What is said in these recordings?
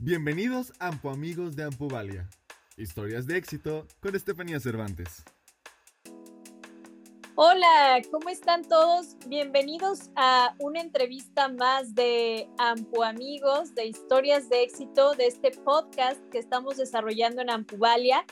Bienvenidos Ampo Amigos de Ampuvalia. Historias de éxito con Estefanía Cervantes. Hola, ¿cómo están todos? Bienvenidos a una entrevista más de Ampu Amigos de Historias de Éxito de este podcast que estamos desarrollando en Ampuvalia.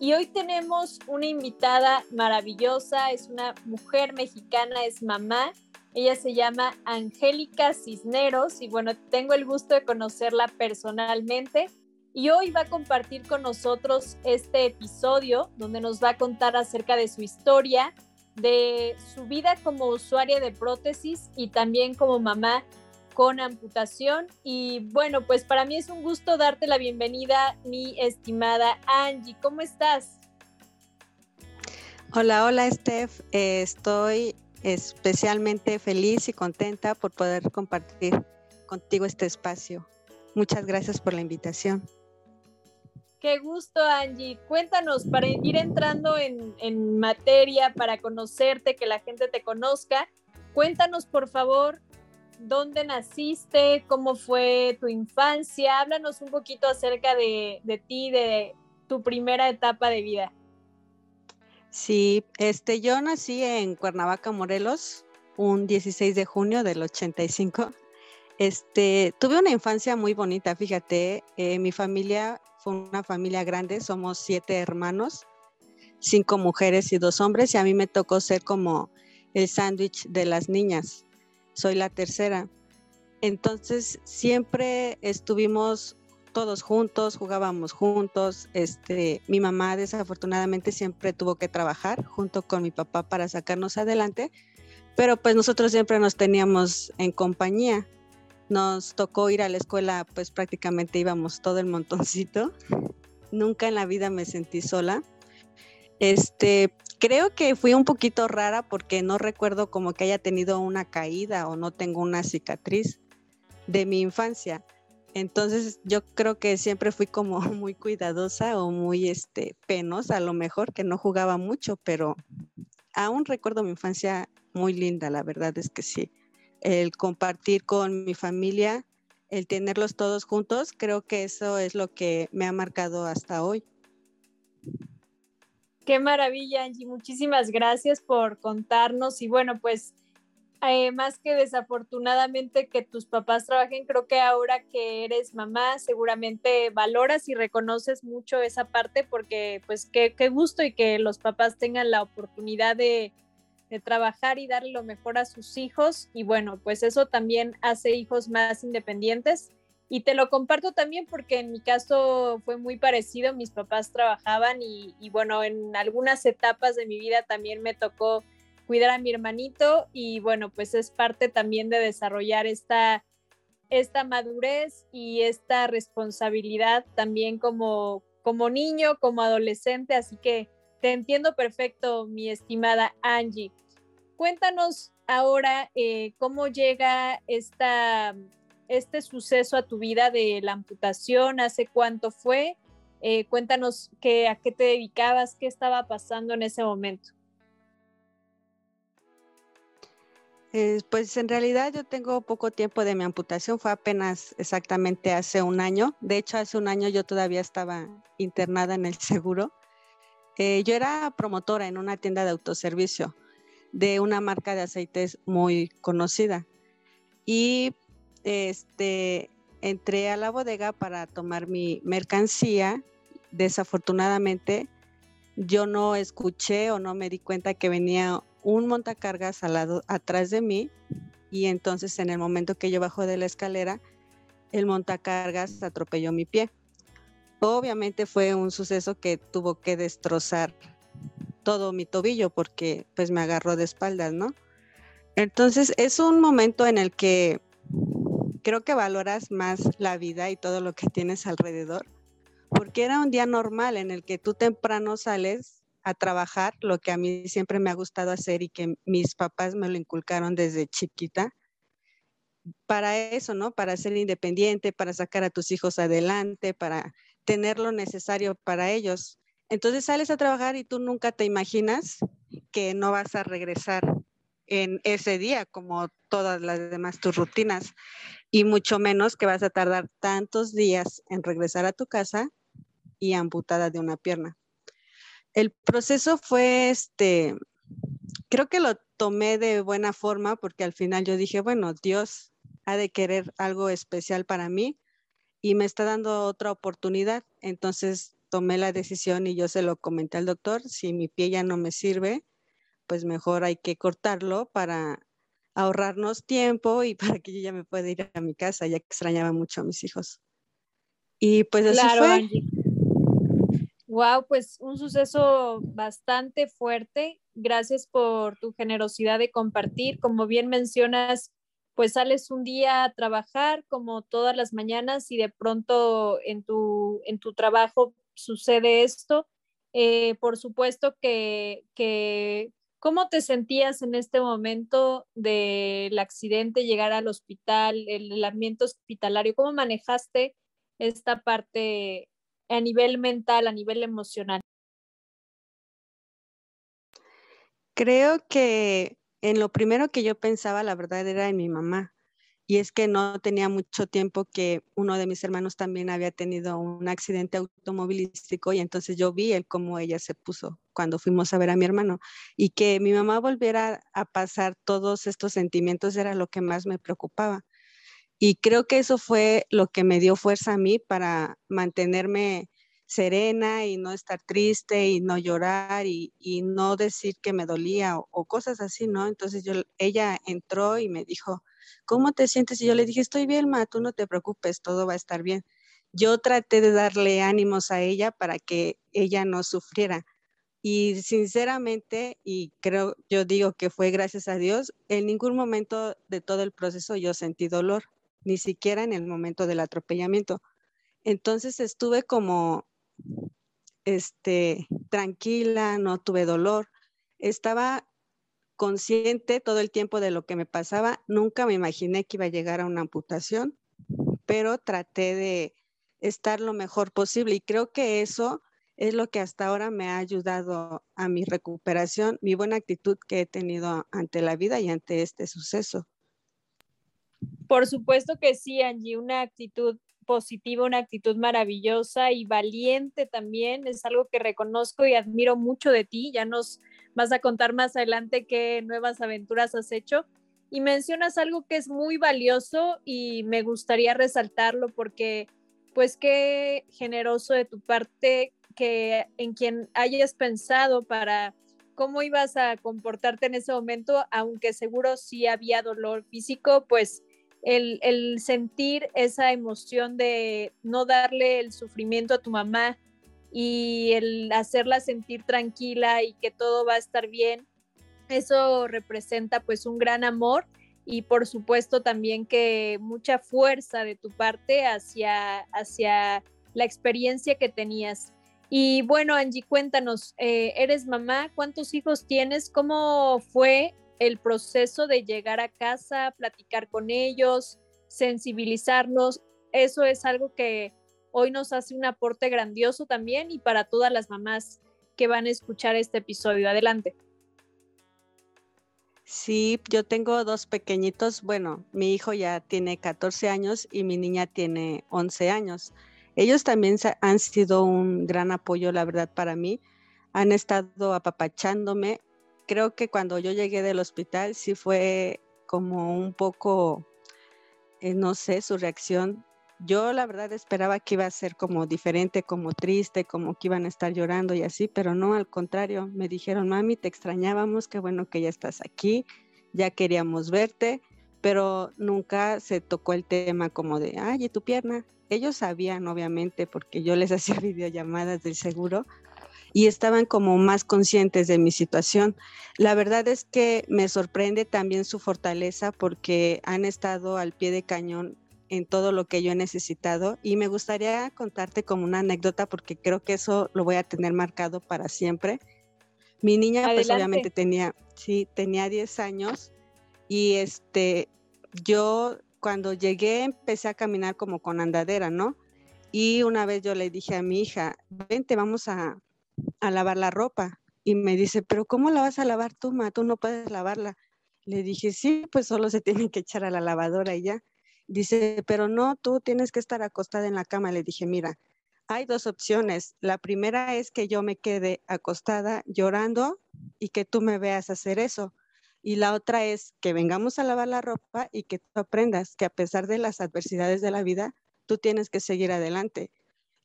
Y hoy tenemos una invitada maravillosa, es una mujer mexicana, es mamá. Ella se llama Angélica Cisneros y bueno, tengo el gusto de conocerla personalmente. Y hoy va a compartir con nosotros este episodio donde nos va a contar acerca de su historia, de su vida como usuaria de prótesis y también como mamá con amputación. Y bueno, pues para mí es un gusto darte la bienvenida, mi estimada Angie. ¿Cómo estás? Hola, hola Steph. Estoy especialmente feliz y contenta por poder compartir contigo este espacio. Muchas gracias por la invitación. Qué gusto, Angie. Cuéntanos, para ir entrando en, materia, para conocerte, que la gente te conozca, cuéntanos, por favor, dónde naciste, cómo fue tu infancia. Háblanos un poquito acerca de, ti, de tu primera etapa de vida. Sí, este, yo nací en Cuernavaca, Morelos, un 16 de junio del 85. Este, tuve una infancia muy bonita, fíjate, eh, mi familia fue una familia grande, somos siete hermanos, cinco mujeres y dos hombres, y a mí me tocó ser como el sándwich de las niñas. Soy la tercera. Entonces siempre estuvimos todos juntos, jugábamos juntos. Este, mi mamá desafortunadamente siempre tuvo que trabajar junto con mi papá para sacarnos adelante, pero pues nosotros siempre nos teníamos en compañía nos tocó ir a la escuela, pues prácticamente íbamos todo el montoncito. Nunca en la vida me sentí sola. Este, creo que fui un poquito rara porque no recuerdo como que haya tenido una caída o no tengo una cicatriz de mi infancia. Entonces yo creo que siempre fui como muy cuidadosa o muy este, penosa a lo mejor, que no jugaba mucho, pero aún recuerdo mi infancia muy linda, la verdad es que sí el compartir con mi familia, el tenerlos todos juntos, creo que eso es lo que me ha marcado hasta hoy. Qué maravilla, Angie. Muchísimas gracias por contarnos. Y bueno, pues eh, más que desafortunadamente que tus papás trabajen, creo que ahora que eres mamá, seguramente valoras y reconoces mucho esa parte porque pues qué, qué gusto y que los papás tengan la oportunidad de, de trabajar y darle lo mejor a sus hijos y bueno, pues eso también hace hijos más independientes. Y te lo comparto también porque en mi caso fue muy parecido, mis papás trabajaban y, bueno, en algunas etapas de mi vida también me tocó cuidar a mi hermanito y bueno, pues es parte también de desarrollar esta, esta madurez y esta responsabilidad también como, como niño, como adolescente, así que te entiendo perfecto, mi estimada Angie. Cuéntanos ahora eh, cómo llega esta, este suceso a tu vida de la amputación, hace cuánto fue, eh, cuéntanos qué, a qué te dedicabas, qué estaba pasando en ese momento. Eh, pues en realidad yo tengo poco tiempo de mi amputación, fue apenas exactamente hace un año. De hecho, hace un año yo todavía estaba internada en el seguro. yo era promotora en una tienda de autoservicio de una marca de aceites muy conocida. Y este, entré a la bodega para tomar mi mercancía. Desafortunadamente, yo no escuché o no me di cuenta que venía un montacargas al lado atrás de mí y entonces en el momento que yo bajo de la escalera, el montacargas atropelló mi pie. Obviamente fue un suceso que tuvo que destrozar todo mi tobillo porque pues me agarró de espaldas, ¿no? Entonces es un momento en el que creo que valoras más la vida y todo lo que tienes alrededor, porque era un día normal en el que tú temprano sales a trabajar, lo que a mí siempre me ha gustado hacer y que mis papás me lo inculcaron desde chiquita, para eso, ¿no? Para ser independiente, para sacar a tus hijos adelante, para tener lo necesario para ellos. Entonces sales a trabajar y tú nunca te imaginas que no vas a regresar en ese día como todas las demás tus rutinas. y mucho menos que vas a tardar tantos días en regresar a tu casa y amputada de una pierna. El proceso fue este, creo que lo tomé de buena forma porque al final yo dije, bueno, Dios ha de querer algo especial para mí y me está dando otra oportunidad. Entonces tomé la decisión y yo se lo comenté al doctor, si mi pie ya no me sirve, pues mejor hay que cortarlo para ahorrarnos tiempo y para que yo ya me pueda ir a mi casa, ya que extrañaba mucho a mis hijos. Y pues así fue. Wow, pues un suceso bastante fuerte. Gracias por tu generosidad de compartir. Como bien mencionas, pues sales un día a trabajar como todas las mañanas y de pronto en tu, en tu trabajo sucede esto. Eh, por supuesto que, que, ¿cómo te sentías en este momento del accidente, llegar al hospital, el, ambiente hospitalario? ¿Cómo manejaste esta parte a nivel mental, a nivel emocional? Creo que en lo primero que yo pensaba, la verdad, era en mi mamá. Y es que no tenía mucho tiempo que uno de mis hermanos también había tenido un accidente automovilístico y entonces yo vi el cómo ella se puso cuando fuimos a ver a mi hermano y que mi mamá volviera a pasar todos estos sentimientos era lo que más me preocupaba. Y creo que eso fue lo que me dio fuerza a mí para mantenerme serena y no estar triste y no llorar y, no decir que me dolía o, cosas así, ¿no? Entonces yo, ella entró y me dijo, ¿cómo te sientes? Y yo le dije, estoy bien, ma, tú no te preocupes, todo va a estar bien. Yo traté de darle ánimos a ella para que ella no sufriera. Y sinceramente, y creo, yo digo que fue gracias a Dios, en ningún momento de todo el proceso yo sentí dolor, ni siquiera en el momento del atropellamiento. Entonces estuve como este, tranquila, no tuve dolor. Estaba consciente todo el tiempo de lo que me pasaba. Nunca me imaginé que iba a llegar a una amputación, pero traté de estar lo mejor posible y creo que eso es lo que hasta ahora me ha ayudado a mi recuperación, mi buena actitud que he tenido ante la vida y ante este suceso. Por supuesto que sí, Angie, una actitud positiva, una actitud maravillosa y valiente también. Es algo que reconozco y admiro mucho de ti. Ya nos vas a contar más adelante qué nuevas aventuras has hecho. Y mencionas algo que es muy valioso y me gustaría resaltarlo porque pues qué generoso de tu parte que en quien hayas pensado para cómo ibas a comportarte en ese momento, aunque seguro sí había dolor físico, pues el, sentir esa emoción de no darle el sufrimiento a tu mamá y el hacerla sentir tranquila y que todo va a estar bien, eso representa pues un gran amor y por supuesto también que mucha fuerza de tu parte hacia, hacia la experiencia que tenías. Y bueno, Angie, cuéntanos, eh, eres mamá, ¿cuántos hijos tienes? ¿Cómo fue el proceso de llegar a casa, platicar con ellos, sensibilizarnos, eso es algo que hoy nos hace un aporte grandioso también y para todas las mamás que van a escuchar este episodio. Adelante. Sí, yo tengo dos pequeñitos. Bueno, mi hijo ya tiene 14 años y mi niña tiene 11 años. Ellos también han sido un gran apoyo, la verdad, para mí. Han estado apapachándome creo que cuando yo llegué del hospital sí fue como un poco, eh, no sé, su reacción. Yo la verdad esperaba que iba a ser como diferente, como triste, como que iban a estar llorando y así, pero no, al contrario, me dijeron, mami, te extrañábamos, qué bueno que ya estás aquí, ya queríamos verte, pero nunca se tocó el tema como de, ay, ¿y tu pierna? Ellos sabían, obviamente, porque yo les hacía videollamadas del seguro, y estaban como más conscientes de mi situación. La verdad es que me sorprende también su fortaleza porque han estado al pie de cañón en todo lo que yo he necesitado y me gustaría contarte como una anécdota porque creo que eso lo voy a tener marcado para siempre. Mi niña pues obviamente tenía, sí, tenía 10 años y este, yo cuando llegué empecé a caminar como con andadera, ¿no? Y una vez yo le dije a mi hija, vente, vamos a, a lavar la ropa. Y me dice, pero ¿cómo la vas a lavar tú, ma? Tú no puedes lavarla. Le dije, sí, pues solo se tiene que echar a la lavadora y ya. Dice, pero no, tú tienes que estar acostada en la cama. Le dije, mira, hay dos opciones. La primera es que yo me quede acostada llorando y que tú me veas hacer eso. Y la otra es que vengamos a lavar la ropa y que tú aprendas que a pesar de las adversidades de la vida, tú tienes que seguir adelante.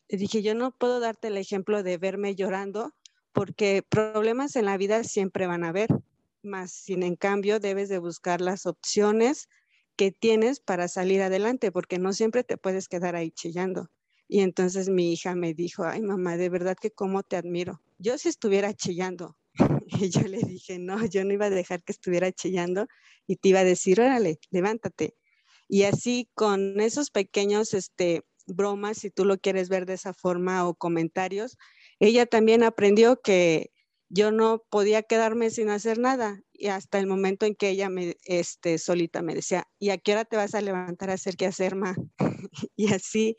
Dije, yo no puedo darte el ejemplo de verme llorando porque problemas en la vida siempre van a haber, más sin en cambio debes de buscar las opciones que tienes para salir adelante, porque no siempre te puedes quedar ahí chillando. Y entonces mi hija me dijo, ay mamá, de verdad que cómo te admiro. Yo si estuviera chillando, y yo le dije, no, yo no iba a dejar que estuviera chillando y te iba a decir, órale, levántate. Y así con esos pequeños este, bromas, si tú lo quieres ver de esa forma, o comentarios, ella también aprendió que yo no podía quedarme sin hacer nada y hasta el momento en que ella me, este, solita me decía, ¿y a qué hora te vas a levantar a hacer qué hacer, ma? y así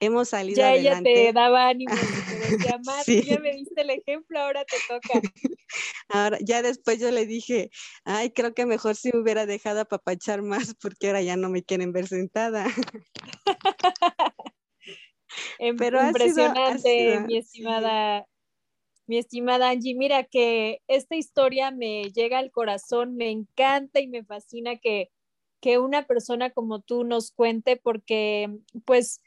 hemos salido ya adelante. ella te daba ánimo, te decía, ya me diste el ejemplo, ahora te toca. ahora, ya después yo le dije, ay, creo que mejor si me hubiera dejado apapachar más porque ahora ya no me quieren ver sentada. Pero impresionante, mi estimada. Mi estimada Angie, mira que esta historia me llega al corazón, me encanta y me fascina que, que una persona como tú nos cuente porque pues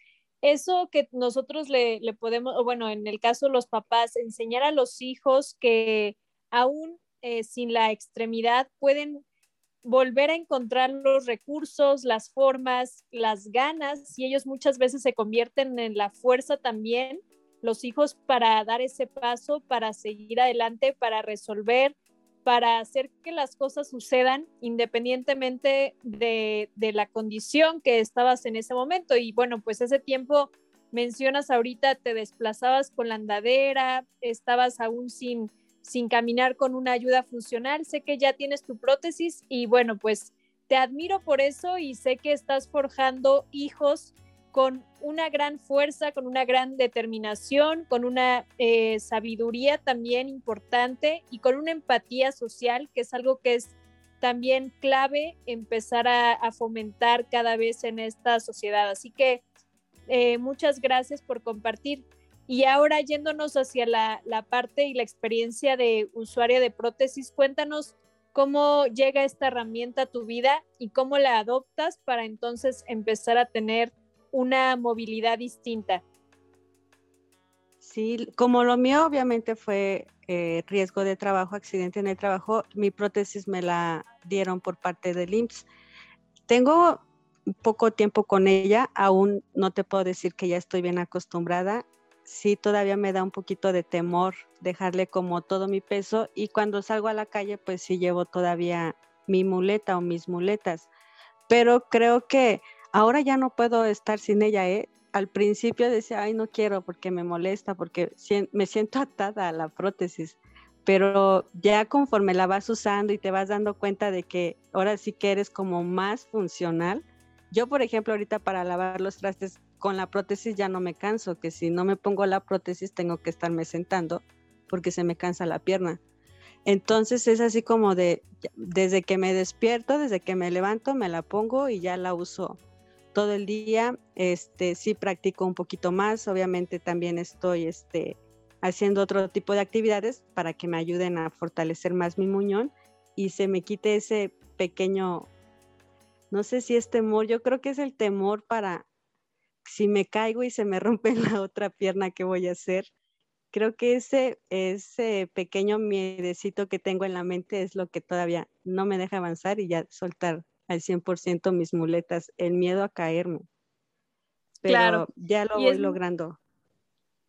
eso que nosotros le, podemos, o bueno, en el caso de los papás, enseñar a los hijos que aún eh, sin la extremidad pueden volver a encontrar los recursos, las formas, las ganas, y ellos muchas veces se convierten en la fuerza también, los hijos, para dar ese paso, para seguir adelante, para resolver, para hacer que las cosas sucedan independientemente de, la condición que estabas en ese momento. Y bueno, pues ese tiempo mencionas ahorita, te desplazabas con la andadera, estabas aún sin, sin caminar con una ayuda funcional, sé que ya tienes tu prótesis y bueno, pues te admiro por eso y sé que estás forjando hijos con una gran fuerza, con una gran determinación, con una eh, sabiduría también importante y con una empatía social, que es algo que es también clave empezar a, fomentar cada vez en esta sociedad. Así que eh, muchas gracias por compartir. Y ahora yéndonos hacia la, la parte y la experiencia de usuaria de prótesis, cuéntanos cómo llega esta herramienta a tu vida y cómo la adoptas para entonces empezar a tener una movilidad distinta. Sí, como lo mío obviamente fue eh, riesgo de trabajo, accidente en el trabajo, mi prótesis me la dieron por parte del IMSS. Tengo poco tiempo con ella, aún no te puedo decir que ya estoy bien acostumbrada. Sí, todavía me da un poquito de temor dejarle como todo mi peso y cuando salgo a la calle pues sí llevo todavía mi muleta o mis muletas. Pero creo que Ahora ya no puedo estar sin ella, ¿eh? Al principio decía, ay, no quiero porque me molesta, porque me siento atada a la prótesis, pero ya conforme la vas usando y te vas dando cuenta de que ahora sí que eres como más funcional. Yo, por ejemplo, ahorita para lavar los trastes con la prótesis ya no me canso, que si no me pongo la prótesis tengo que estarme sentando porque se me cansa la pierna. Entonces es así como de, desde que me despierto, desde que me levanto, me la pongo y ya la uso todo el día. Este, sí practico un poquito más. Obviamente también estoy este, haciendo otro tipo de actividades para que me ayuden a fortalecer más mi muñón y se me quite ese pequeño, no sé si es temor, yo creo que es el temor para si me caigo y se me rompe la otra pierna, ¿qué voy a hacer? Creo que ese, ese pequeño miedecito que tengo en la mente es lo que todavía no me deja avanzar y ya soltar al 100% mis muletas, el miedo a caerme. Pero claro. ya lo voy logrando.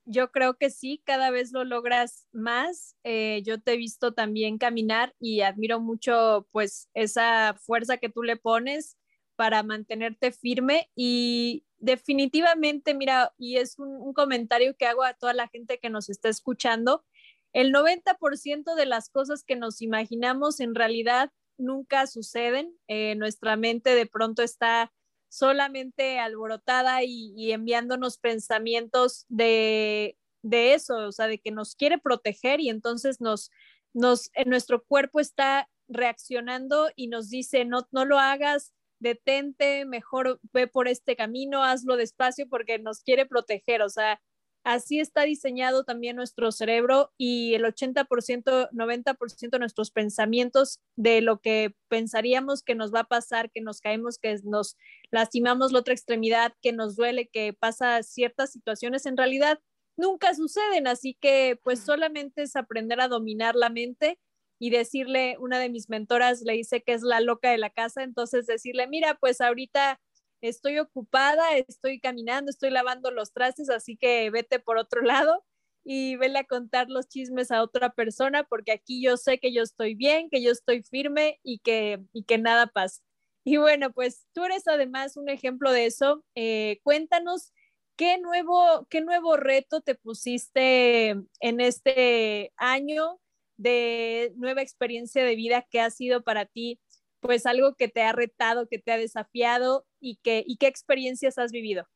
Yo creo que sí, cada vez lo logras más. Eh, yo te he visto también caminar y admiro mucho pues esa fuerza que tú le pones para mantenerte firme y definitivamente, mira, y es un, comentario que hago a toda la gente que nos está escuchando, el 90% de las cosas que nos imaginamos en realidad nunca suceden. Eh, nuestra mente de pronto está solamente alborotada y, enviándonos pensamientos de, eso, o sea, de que nos quiere proteger y entonces nos, nos, nuestro cuerpo está reaccionando y nos dice, no, no lo hagas, detente, mejor ve por este camino, hazlo despacio porque nos quiere proteger, o sea, así está diseñado también nuestro cerebro y el 80%, 90% de nuestros pensamientos de lo que pensaríamos que nos va a pasar, que nos caemos, que nos lastimamos la otra extremidad, que nos duele, que pasa ciertas situaciones, en realidad nunca suceden, así que pues solamente es aprender a dominar la mente y decirle, una de mis mentoras le dice que es la loca de la casa, entonces decirle, mira, pues ahorita estoy ocupada, estoy caminando, estoy lavando los trastes, así que vete por otro lado y vele a contar los chismes a otra persona, porque aquí yo sé que yo estoy bien, que yo estoy firme y que, y que nada pasa. Y bueno, pues tú eres además un ejemplo de eso. Eh, cuéntanos qué nuevo, qué nuevo reto te pusiste en este año de nueva experiencia de vida que ha sido para ti pues algo que te ha retado, que te ha desafiado y, que, y qué experiencias has vivido?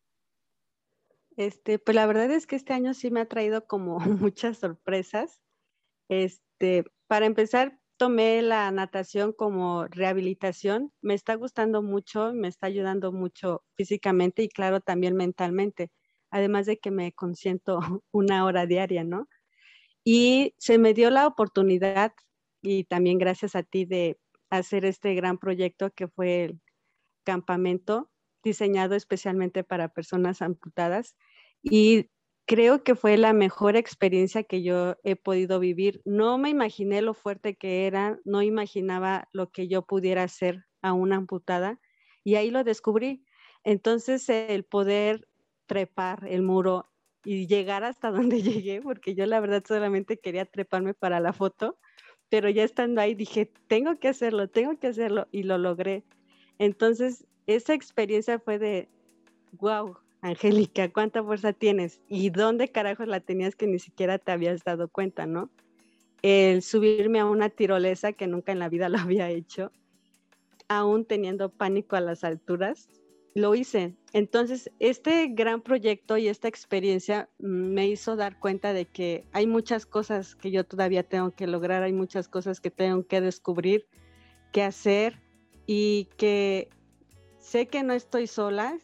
Este, pues la verdad es que este año sí me ha traído como muchas sorpresas. Este, para empezar, tomé la natación como rehabilitación. Me está gustando mucho, me está ayudando mucho físicamente y claro, también mentalmente. Además de que me consiento una hora diaria, ¿no? Y se me dio la oportunidad y también gracias a ti de hacer este gran proyecto que fue el campamento diseñado especialmente para personas amputadas y creo que fue la mejor experiencia que yo he podido vivir. No me imaginé lo fuerte que era, no imaginaba lo que yo pudiera hacer a una amputada y ahí lo descubrí. Entonces el poder trepar el muro y llegar hasta donde llegué, porque yo la verdad solamente quería treparme para la foto, pero ya estando ahí dije, tengo que hacerlo, tengo que hacerlo y lo logré. Entonces, esa experiencia fue de, wow, Angélica, ¿cuánta fuerza tienes? ¿Y dónde carajos la tenías que ni siquiera te habías dado cuenta, no? El subirme a una tirolesa que nunca en la vida lo había hecho, aún teniendo pánico a las alturas, lo hice. Entonces, este gran proyecto y esta experiencia me hizo dar cuenta de que hay muchas cosas que yo todavía tengo que lograr, hay muchas cosas que tengo que descubrir, que hacer y que sé que no estoy sola.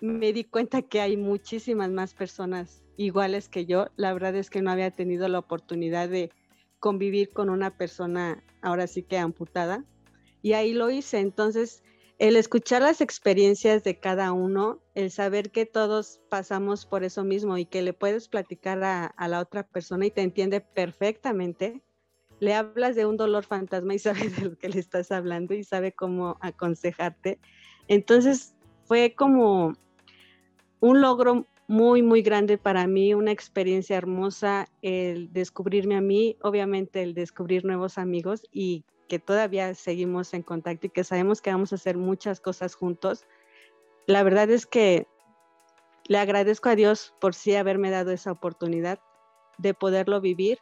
Me di cuenta que hay muchísimas más personas iguales que yo. La verdad es que no había tenido la oportunidad de convivir con una persona ahora sí que amputada. Y ahí lo hice. Entonces, el escuchar las experiencias de cada uno, el saber que todos pasamos por eso mismo y que le puedes platicar a, la otra persona y te entiende perfectamente, le hablas de un dolor fantasma y sabe de lo que le estás hablando y sabe cómo aconsejarte. Entonces fue como un logro muy, muy grande para mí, una experiencia hermosa el descubrirme a mí, obviamente el descubrir nuevos amigos y que todavía seguimos en contacto y que sabemos que vamos a hacer muchas cosas juntos. La verdad es que le agradezco a Dios por sí haberme dado esa oportunidad de poderlo vivir.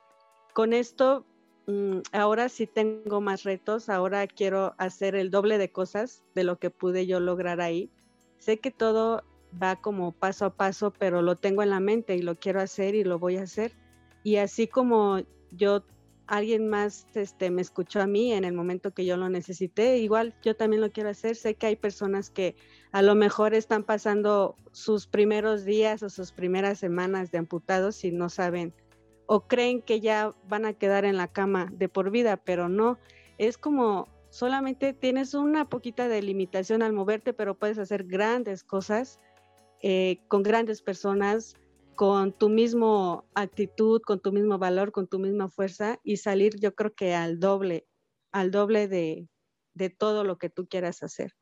Con esto, mm, ahora sí tengo más retos, ahora quiero hacer el doble de cosas de lo que pude yo lograr ahí. Sé que todo va como paso a paso, pero lo tengo en la mente y lo quiero hacer y lo voy a hacer. Y así como yo alguien más este, me escuchó a mí en el momento que yo lo necesité, igual yo también lo quiero hacer. Sé que hay personas que a lo mejor están pasando sus primeros días o sus primeras semanas de amputados y no saben o creen que ya van a quedar en la cama de por vida, pero no, es como solamente tienes una poquita de limitación al moverte, pero puedes hacer grandes cosas eh, con grandes personas con tu mismo actitud, con tu mismo valor, con tu misma fuerza y salir yo creo que al doble, al doble de, todo lo que tú quieras hacer.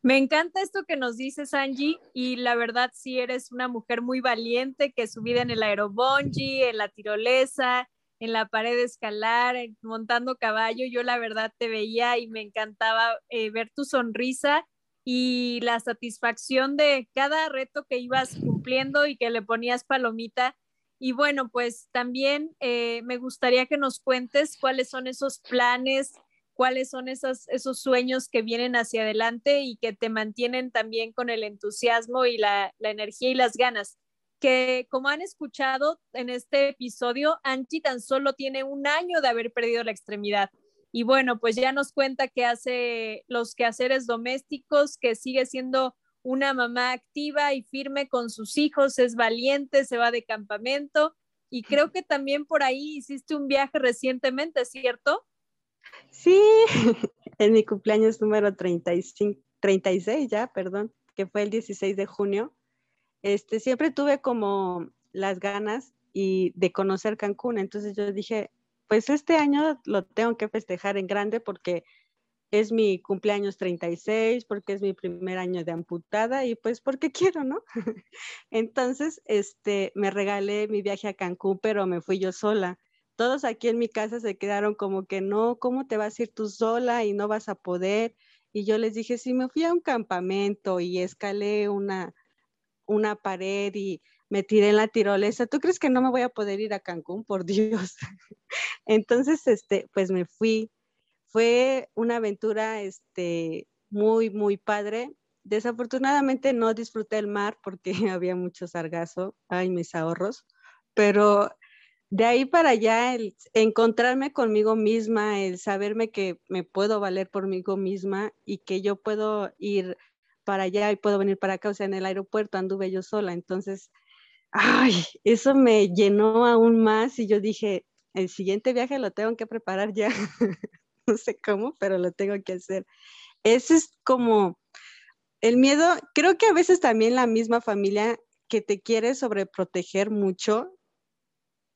Me encanta esto que nos dices, Angie, y la verdad sí eres una mujer muy valiente que subida en el aerobongi, en la tirolesa, en la pared de escalar, montando caballo. Yo la verdad te veía y me encantaba eh, ver tu sonrisa y la satisfacción de cada reto que ibas cumpliendo y que le ponías palomita. Y bueno, pues también eh, me gustaría que nos cuentes cuáles son esos planes, cuáles son esos, esos sueños que vienen hacia adelante y que te mantienen también con el entusiasmo y la, la energía y las ganas. Que como han escuchado en este episodio, Angie tan solo tiene un año de haber perdido la extremidad Y bueno, pues ya nos cuenta que hace los quehaceres domésticos, que sigue siendo una mamá activa y firme con sus hijos, es valiente, se va de campamento y creo que también por ahí hiciste un viaje recientemente, ¿cierto? Sí, en mi cumpleaños número 35, 36 ya, perdón, que fue el 16 de junio. Este, siempre tuve como las ganas y de conocer Cancún, entonces yo dije, pues este año lo tengo que festejar en grande porque es mi cumpleaños 36, porque es mi primer año de amputada y pues porque quiero, ¿no? Entonces, este, me regalé mi viaje a Cancún, pero me fui yo sola. Todos aquí en mi casa se quedaron como que no, ¿cómo te vas a ir tú sola y no vas a poder? Y yo les dije, sí, me fui a un campamento y escalé una, una pared y me tiré en la tirolesa. ¿Tú crees que no me voy a poder ir a Cancún? Por Dios. Entonces, este, pues me fui fue una aventura este, muy, muy padre. Desafortunadamente no disfruté el mar porque había mucho sargazo, ay, mis ahorros, pero de ahí para allá, el encontrarme conmigo misma, el saberme que me puedo valer por mí misma y que yo puedo ir para allá y puedo venir para acá, o sea, en el aeropuerto anduve yo sola, entonces, ay, eso me llenó aún más y yo dije, el siguiente viaje lo tengo que preparar ya. no sé cómo, pero lo tengo que hacer. Ese es como el miedo, creo que a veces también la misma familia que te quiere sobreproteger mucho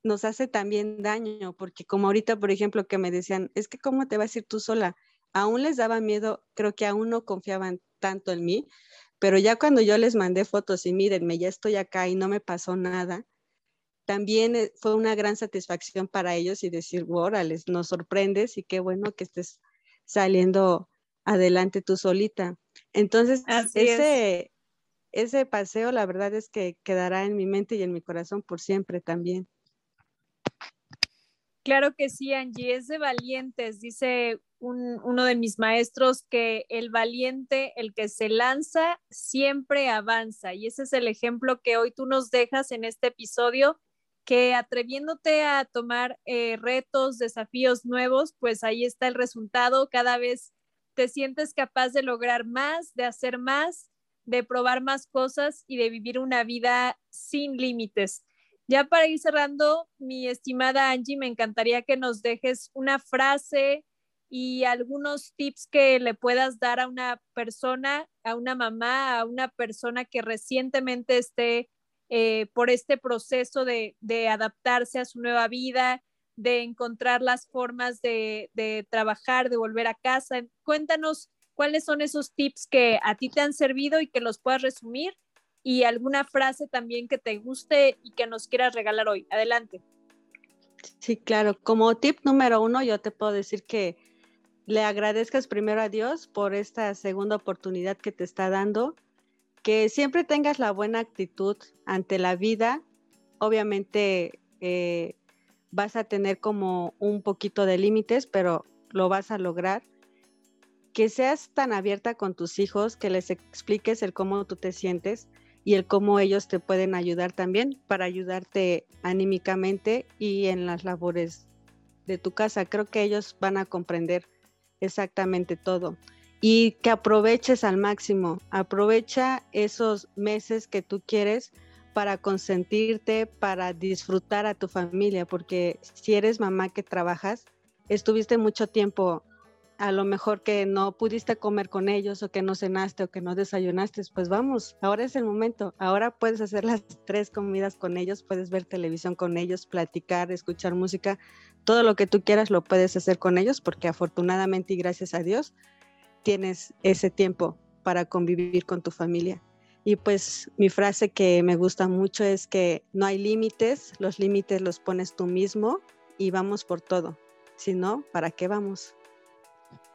nos hace también daño, porque como ahorita, por ejemplo, que me decían, es que cómo te vas a ir tú sola, aún les daba miedo, creo que aún no confiaban tanto en mí, pero ya cuando yo les mandé fotos y mírenme, ya estoy acá y no me pasó nada, también eh, fue una gran satisfacción para ellos y decir, órale, nos sorprendes y qué bueno que estés saliendo adelante tú solita. Entonces, ese, ese paseo, la verdad es que quedará en mi mente y en mi corazón por siempre también. Claro que sí, Angie, es de valientes. Dice uno de mis maestros que el valiente, el que se lanza, siempre avanza. Y ese es el ejemplo que hoy tú nos dejas en este episodio que atreviéndote a tomar eh, retos, desafíos nuevos, pues ahí está el resultado. Cada vez te sientes capaz de lograr más, de hacer más, de probar más cosas y de vivir una vida sin límites. Ya para ir cerrando, mi estimada Angie, me encantaría que nos dejes una frase y algunos tips que le puedas dar a una persona, a una mamá, a una persona que recientemente esté eh, por este proceso de, adaptarse a su nueva vida, de encontrar las formas de, trabajar, de volver a casa. Cuéntanos cuáles son esos tips que a ti te han servido y que los puedas resumir y alguna frase también que te guste y que nos quieras regalar hoy. Adelante. Sí, claro. Como tip número uno, yo te puedo decir que le agradezcas primero a Dios por esta segunda oportunidad que te está dando que siempre tengas la buena actitud ante la vida. Obviamente eh, vas a tener como un poquito de límites, pero lo vas a lograr. Que seas tan abierta con tus hijos, que les expliques el cómo tú te sientes y el cómo ellos te pueden ayudar también para ayudarte anímicamente y en las labores de tu casa. Creo que ellos van a comprender exactamente todo y que aproveches al máximo. Aprovecha esos meses que tú quieres para consentirte, para disfrutar a tu familia, porque si eres mamá que trabajas, estuviste mucho tiempo, a lo mejor que no pudiste comer con ellos o que no cenaste o que no desayunaste, pues vamos, ahora es el momento, ahora puedes hacer las tres comidas con ellos, puedes ver televisión con ellos, platicar, escuchar música, todo lo que tú quieras lo puedes hacer con ellos, porque afortunadamente y gracias a Dios, tienes ese tiempo para convivir con tu familia. Y pues mi frase que me gusta mucho es que no hay límites, los límites los pones tú mismo y vamos por todo. Si no, ¿para qué vamos?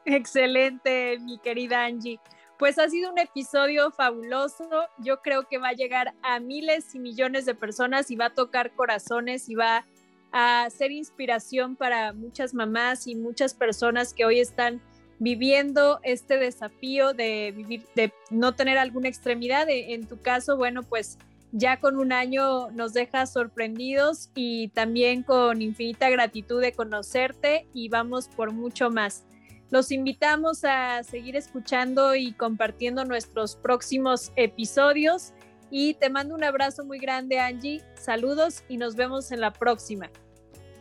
Excelente, mi querida Angie. Pues ha sido un episodio fabuloso. Yo creo que va a llegar a miles y millones de personas y va a tocar corazones y va a ser inspiración para muchas mamás y muchas personas que hoy están viviendo este desafío de vivir, de no tener alguna extremidad. En tu caso, bueno, pues ya con un año nos dejas sorprendidos y también con infinita gratitud de conocerte y vamos por mucho más. Los invitamos a seguir escuchando y compartiendo nuestros próximos episodios y te mando un abrazo muy grande Angie, saludos y nos vemos en la próxima.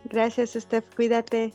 Gracias Steph, cuídate.